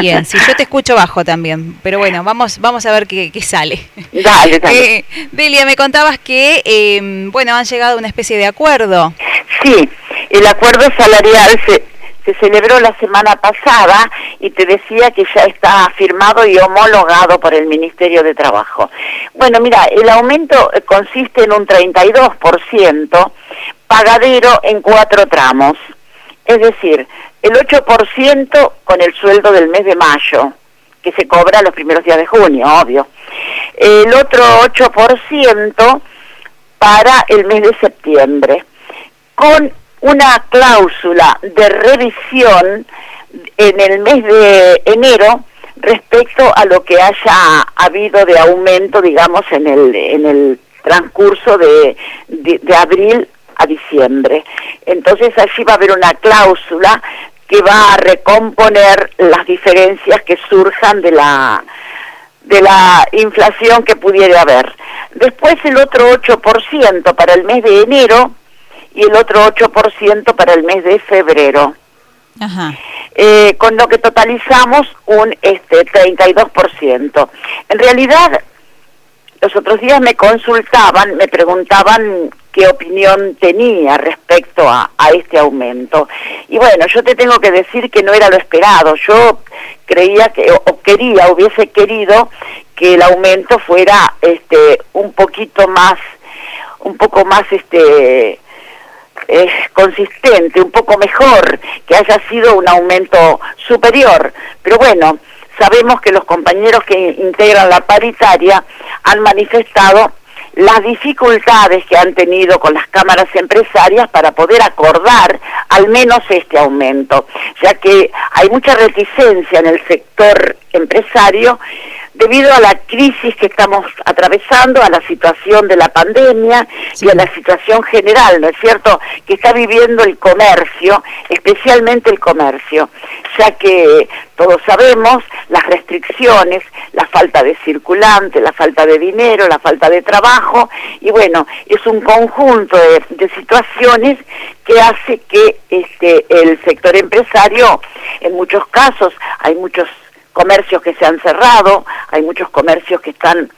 Bien, si yo te escucho bajo también, pero bueno, vamos, vamos a ver qué, sale. Dale, dale. Eh, Delia, me contabas que, eh, bueno, han llegado a una especie de acuerdo. Sí, el acuerdo salarial se, se celebró la semana pasada y te decía que ya está firmado y homologado por el Ministerio de Trabajo. Bueno, mira, el aumento consiste en un 32% pagadero en cuatro tramos. Es decir, el 8% con el sueldo del mes de mayo, que se cobra los primeros días de junio, obvio. El otro 8% para el mes de septiembre, con una cláusula de revisión en el mes de enero respecto a lo que haya habido de aumento, digamos, en el, en el transcurso de, de abril a diciembre. Entonces allí va a haber una cláusula que va a recomponer las diferencias que surjan de la de la inflación que pudiera haber. Después el otro 8% para el mes de enero y el otro 8% para el mes de febrero. Eh, con lo que totalizamos un este 32%. En realidad, los otros días me consultaban, me preguntaban qué opinión tenía respecto a, este aumento. Y bueno, yo te tengo que decir que no era lo esperado. Yo creía que, o, quería, hubiese querido que el aumento fuera este un poquito más, un poco más este eh, consistente, un poco mejor, que haya sido un aumento superior. Pero bueno, sabemos que los compañeros que integran la paritaria han manifestado las dificultades que han tenido con las cámaras empresarias para poder acordar al menos este aumento, ya que hay mucha reticencia en el sector empresario debido a la crisis que estamos atravesando, a la situación de la pandemia y a la situación general, ¿no es cierto?, que está viviendo el comercio, especialmente el comercio, ya que todos sabemos las restricciones, la falta de circulante, la falta de dinero, la falta de trabajo, y bueno, es un conjunto de, de situaciones que hace que este, el sector empresario, en muchos casos, hay muchos comercios que se han cerrado, hay muchos comercios que están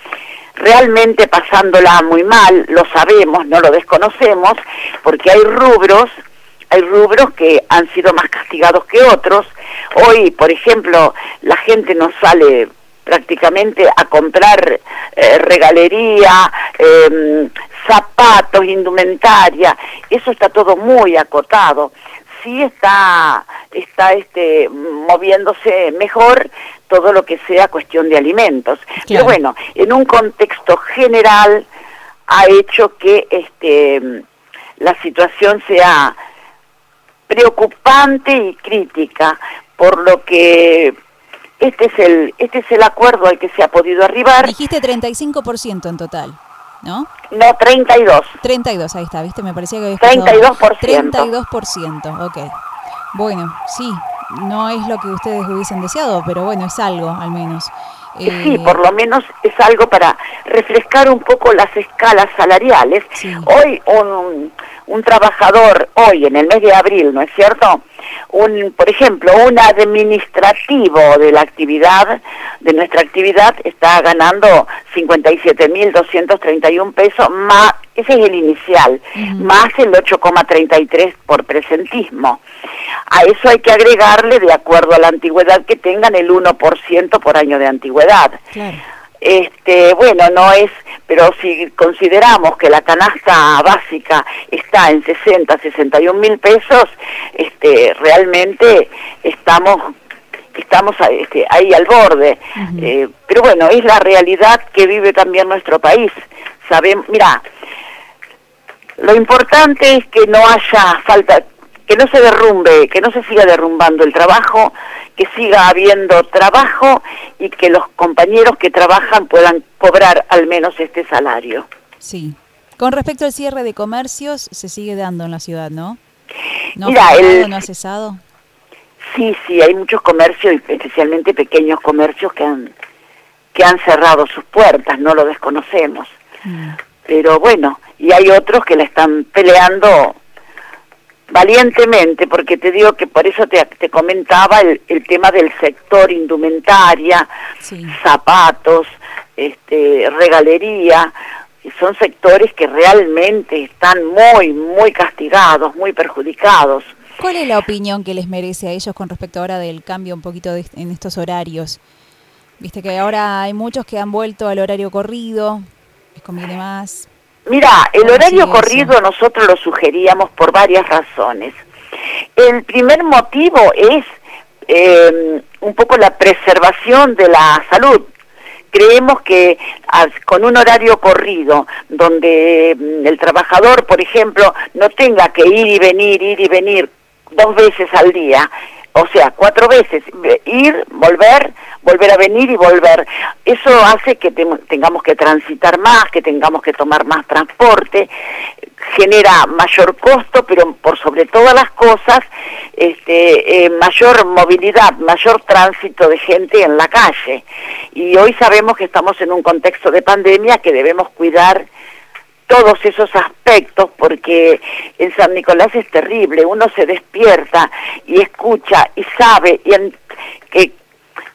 realmente pasándola muy mal, lo sabemos, no lo desconocemos, porque hay rubros, hay rubros que han sido más castigados que otros. Hoy, por ejemplo, la gente no sale prácticamente a comprar eh, regalería, em, zapatos, indumentaria, eso está todo muy acotado sí está, está este, moviéndose mejor todo lo que sea cuestión de alimentos. Pero bueno, en un contexto general ha hecho que este, la situación sea preocupante y crítica, por lo que este es el este es el acuerdo al que se ha podido arribar. Dijiste 35% en total. ¿No? No, 32. 32, ahí está, ¿viste? Me parecía que había 32%. 32%, ok. Bueno, sí, no es lo que ustedes hubiesen deseado, pero bueno, es algo al menos. Sí, eh, por lo menos es algo para refrescar un poco las escalas salariales. Hoy un, un trabajador, hoy en el mes de abril, ¿no es cierto? Un, por ejemplo, un administrativo de la actividad, de nuestra actividad, está ganando 57.231 pesos, más, ese es el inicial, más el 8,33 por presentismo. A eso hay que agregarle, de acuerdo a la antigüedad que tengan, el 1% por año de antigüedad. Este, bueno, no es, pero si consideramos que la canasta básica está en 60, 61 mil pesos, este, realmente estamos estamos este, ahí al borde. Eh, pero bueno, es la realidad que vive también nuestro país. Sabemos, mira, lo importante es que no haya falta, que no se derrumbe, que no se siga derrumbando el trabajo, que siga habiendo trabajo y que los compañeros que trabajan puedan cobrar al menos este salario. Sí. Con respecto al cierre de comercios, se sigue dando en la ciudad, ¿no? ¿No Mira, el... ¿No ha cesado? Sí, sí, hay muchos comercios, especialmente pequeños comercios que han, que han cerrado sus puertas, no lo desconocemos. Mm. Pero bueno, y hay otros que la están peleando valientemente, porque te digo que por eso te, te comentaba el, el, tema del sector indumentaria, zapatos, este, regalería, son sectores que realmente están muy, muy castigados, muy perjudicados. ¿Cuál es la opinión que les merece a ellos con respecto ahora del cambio un poquito en estos horarios? Viste que ahora hay muchos que han vuelto al horario corrido, les conviene más. Mira, el horario corrido nosotros lo sugeríamos por varias razones. El primer motivo es eh, un poco la preservación de la salud. Creemos que con un horario corrido, donde mm, el trabajador, por ejemplo, no tenga que ir y venir, ir y venir dos veces al día, o sea, cuatro veces, ir, volver, volver a venir y volver. Eso hace que tengamos que transitar más, que tengamos que tomar más transporte, genera mayor costo, pero por sobre todas las cosas, este, eh, mayor movilidad, mayor tránsito de gente en la calle. Y hoy sabemos que estamos en un contexto de pandemia que debemos cuidar todos esos aspectos porque en San Nicolás es terrible, uno se despierta y escucha y sabe y que,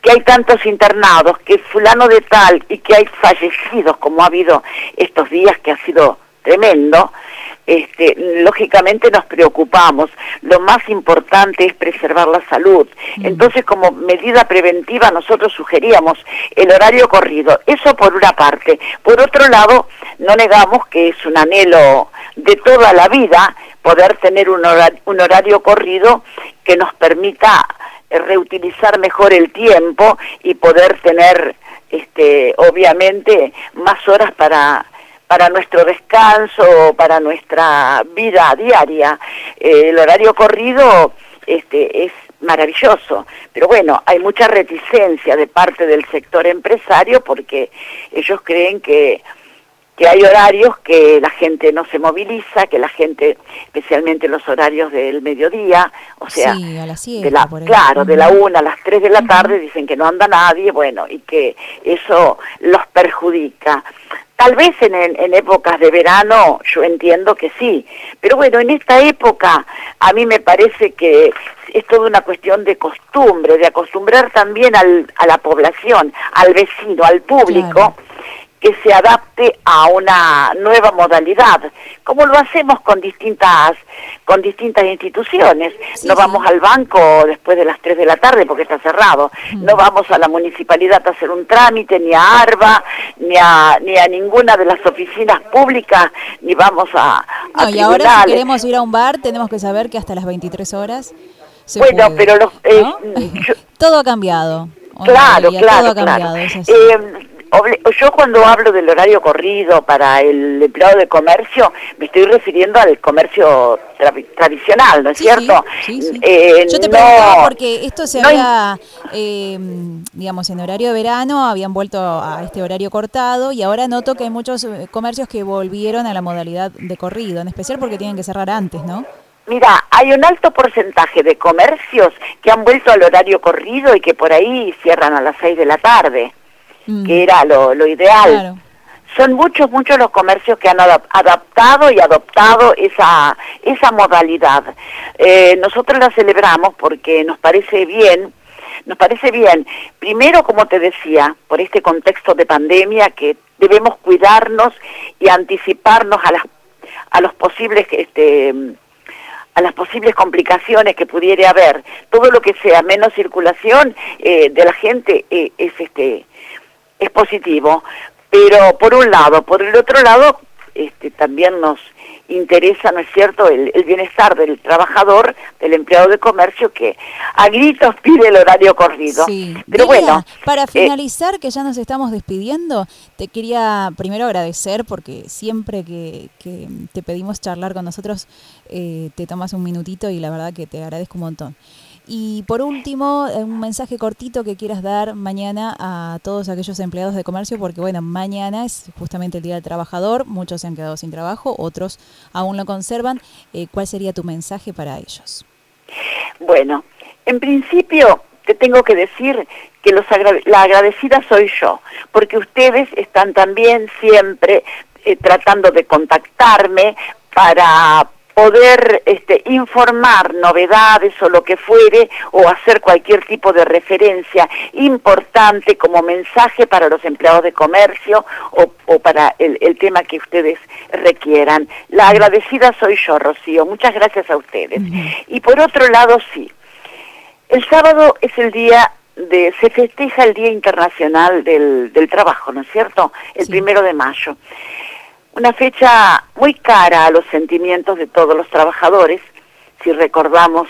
que hay tantos internados, que fulano de tal y que hay fallecidos como ha habido estos días que ha sido tremendo, este, lógicamente nos preocupamos. Lo más importante es preservar la salud. Mm. Entonces, como medida preventiva, nosotros sugeríamos el horario corrido. Eso por una parte. Por otro lado, no negamos que es un anhelo de toda la vida poder tener un horario, un horario corrido que nos permita reutilizar mejor el tiempo y poder tener este obviamente más horas para para nuestro descanso, para nuestra vida diaria. Eh, el horario corrido este, es maravilloso, pero bueno, hay mucha reticencia de parte del sector empresario porque ellos creen que que hay horarios que la gente no se moviliza, que la gente, especialmente los horarios del mediodía, o sea, de la, claro, de la una a las tres de la tarde dicen que no anda nadie, bueno, y que eso los perjudica. Tal vez en, en, épocas de verano yo entiendo que sí, pero bueno, en esta época a mí me parece que es toda una cuestión de costumbre, de acostumbrar también al, a la población, al vecino, al público que se adapte a una nueva modalidad, como lo hacemos con distintas con distintas instituciones. no vamos al banco después de las 3 de la tarde porque está cerrado. No vamos a la municipalidad a hacer un trámite, ni a ARBA, ni a, ni a ninguna de las oficinas públicas, ni vamos a, a y ahora si queremos ir a un bar tenemos que saber que hasta las 23 horas se Bueno, pero los, eh, todo ha cambiado. Claro, claro, claro. Eh, yo cuando hablo del horario corrido para el empleado de comercio, me estoy refiriendo al comercio tradicional, ¿no es cierto? Sí, sí. Eh, yo te preguntaba porque esto se había, eh, digamos, en horario de verano habían vuelto a este horario cortado y ahora noto que hay muchos eh, comercios que volvieron a la modalidad de corrido, en especial porque tienen que cerrar antes, ¿no? Mira, hay un alto porcentaje de comercios que han vuelto al horario corrido y que por ahí cierran a las seis de la tarde. Mm. que era lo, lo ideal. Son muchos, muchos los comercios que han adaptado y adoptado esa, esa modalidad. Eh, nosotros la celebramos porque nos parece bien, nos parece bien, primero, como te decía, por este contexto de pandemia que debemos cuidarnos y anticiparnos a las a los posibles este a las posibles complicaciones que pudiera haber todo lo que sea menos circulación eh, de la gente eh, es este es positivo, pero por un lado, por el otro lado, este, también nos interesa, ¿no es cierto?, el, bienestar del trabajador, del empleado de comercio que a gritos pide el horario corrido. Sí. Pero bueno. Para eh, finalizar, que ya nos estamos despidiendo, te quería primero agradecer porque siempre que, te pedimos charlar con nosotros, eh, te tomas un minutito y la verdad que te agradezco un montón. Y por último, eh, un mensaje cortito que quieras dar mañana a todos aquellos empleados de comercio, porque bueno, mañana es justamente el Día del Trabajador, muchos se han quedado sin trabajo, otros aún lo conservan. Eh, ¿Cuál sería tu mensaje para ellos? Bueno, en principio te tengo que decir que los la agradecida soy yo, porque ustedes están también siempre eh, tratando de contactarme para poder este, informar novedades o lo que fuere o hacer cualquier tipo de referencia importante como mensaje para los empleados de comercio o, para el, tema que ustedes requieran. La agradecida soy yo, Rocío. Muchas gracias a ustedes. Y por otro lado, sí. El sábado es el día de, se festeja el Día Internacional del, Trabajo, ¿no es cierto? El primero de mayo. Una fecha muy cara a los sentimientos de todos los trabajadores, si recordamos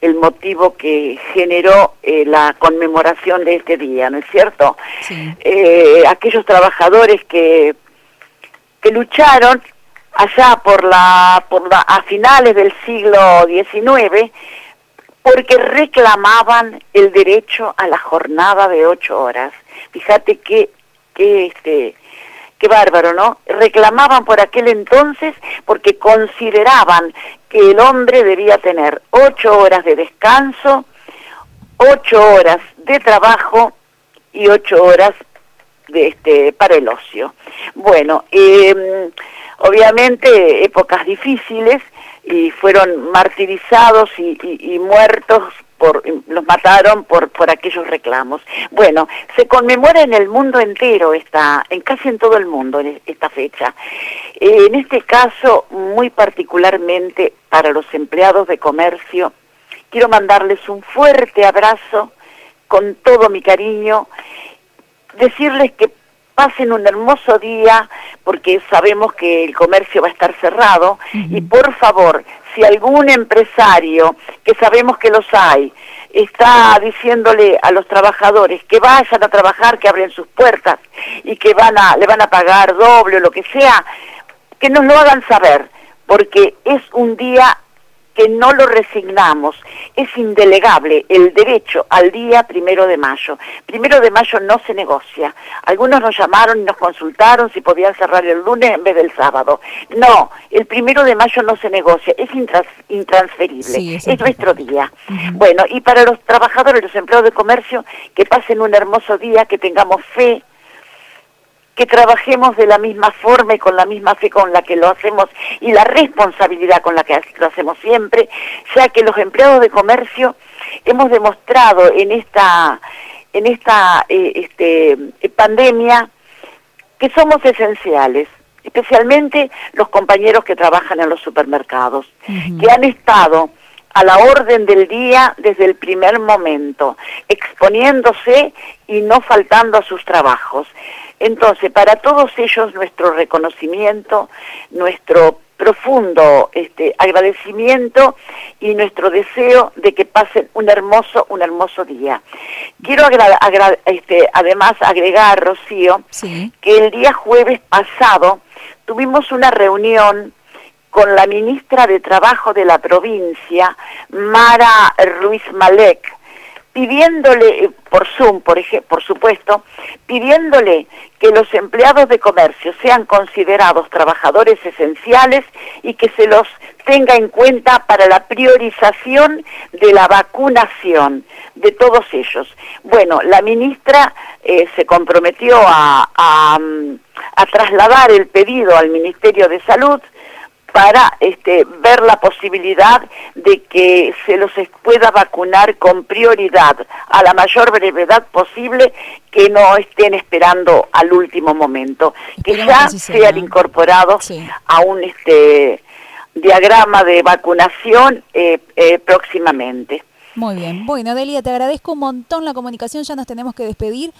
el motivo que generó eh, la conmemoración de este día, ¿no es cierto? Eh, aquellos trabajadores que, que lucharon allá por la, por la, a finales del siglo XIX porque reclamaban el derecho a la jornada de ocho horas. Fíjate que, que este, qué bárbaro, ¿no? Reclamaban por aquel entonces porque consideraban que el hombre debía tener ocho horas de descanso, ocho horas de trabajo y ocho horas de este para el ocio. Bueno, eh, obviamente épocas difíciles y fueron martirizados y, muertos por, los mataron por, por aquellos reclamos. Bueno, se conmemora en el mundo entero, esta, en casi en todo el mundo esta fecha. Eh, en este caso, muy particularmente para los empleados de comercio, quiero mandarles un fuerte abrazo con todo mi cariño, decirles que pasen un hermoso día porque sabemos que el comercio va a estar cerrado y por favor, si algún empresario, que sabemos que los hay, está diciéndole a los trabajadores que vayan a trabajar, que abren sus puertas y que van a, le van a pagar doble o lo que sea, que nos lo hagan saber, porque es un día que no lo resignamos. Es indelegable el derecho al día primero de mayo. Primero de mayo no se negocia. Algunos nos llamaron y nos consultaron si podían cerrar el lunes en vez del sábado. No, el primero de mayo no se negocia, es intransferible, es, nuestro día. Bueno, y para los trabajadores, los empleados de comercio, que pasen un hermoso día, que tengamos fe, que trabajemos de la misma forma y con la misma fe con la que lo hacemos y la responsabilidad con la que lo hacemos siempre, ya que los empleados de comercio hemos demostrado en esta en esta eh, este, pandemia que somos esenciales, especialmente los compañeros que trabajan en los supermercados, que han estado a la orden del día desde el primer momento, exponiéndose y no faltando a sus trabajos. Entonces, para todos ellos nuestro reconocimiento, nuestro profundo este, agradecimiento y nuestro deseo de que pasen un hermoso, un hermoso día. Quiero este, además agregar, Rocío, que el día jueves pasado tuvimos una reunión con la ministra de Trabajo de la provincia, Mara Ruiz Malek, pidiéndole, eh, por Zoom, por, por supuesto, pidiéndole que los empleados de comercio sean considerados trabajadores esenciales y que se los tenga en cuenta para la priorización de la vacunación de todos ellos. Bueno, la ministra eh, se comprometió a, a trasladar el pedido al Ministerio de Salud, para este, ver la posibilidad de que se los pueda vacunar con prioridad a la mayor brevedad posible, que no estén esperando al último momento, que ya sean incorporados a un este, diagrama de vacunación eh, eh, próximamente. Muy bien. Bueno, Delia, te agradezco un montón la comunicación, ya nos tenemos que despedir.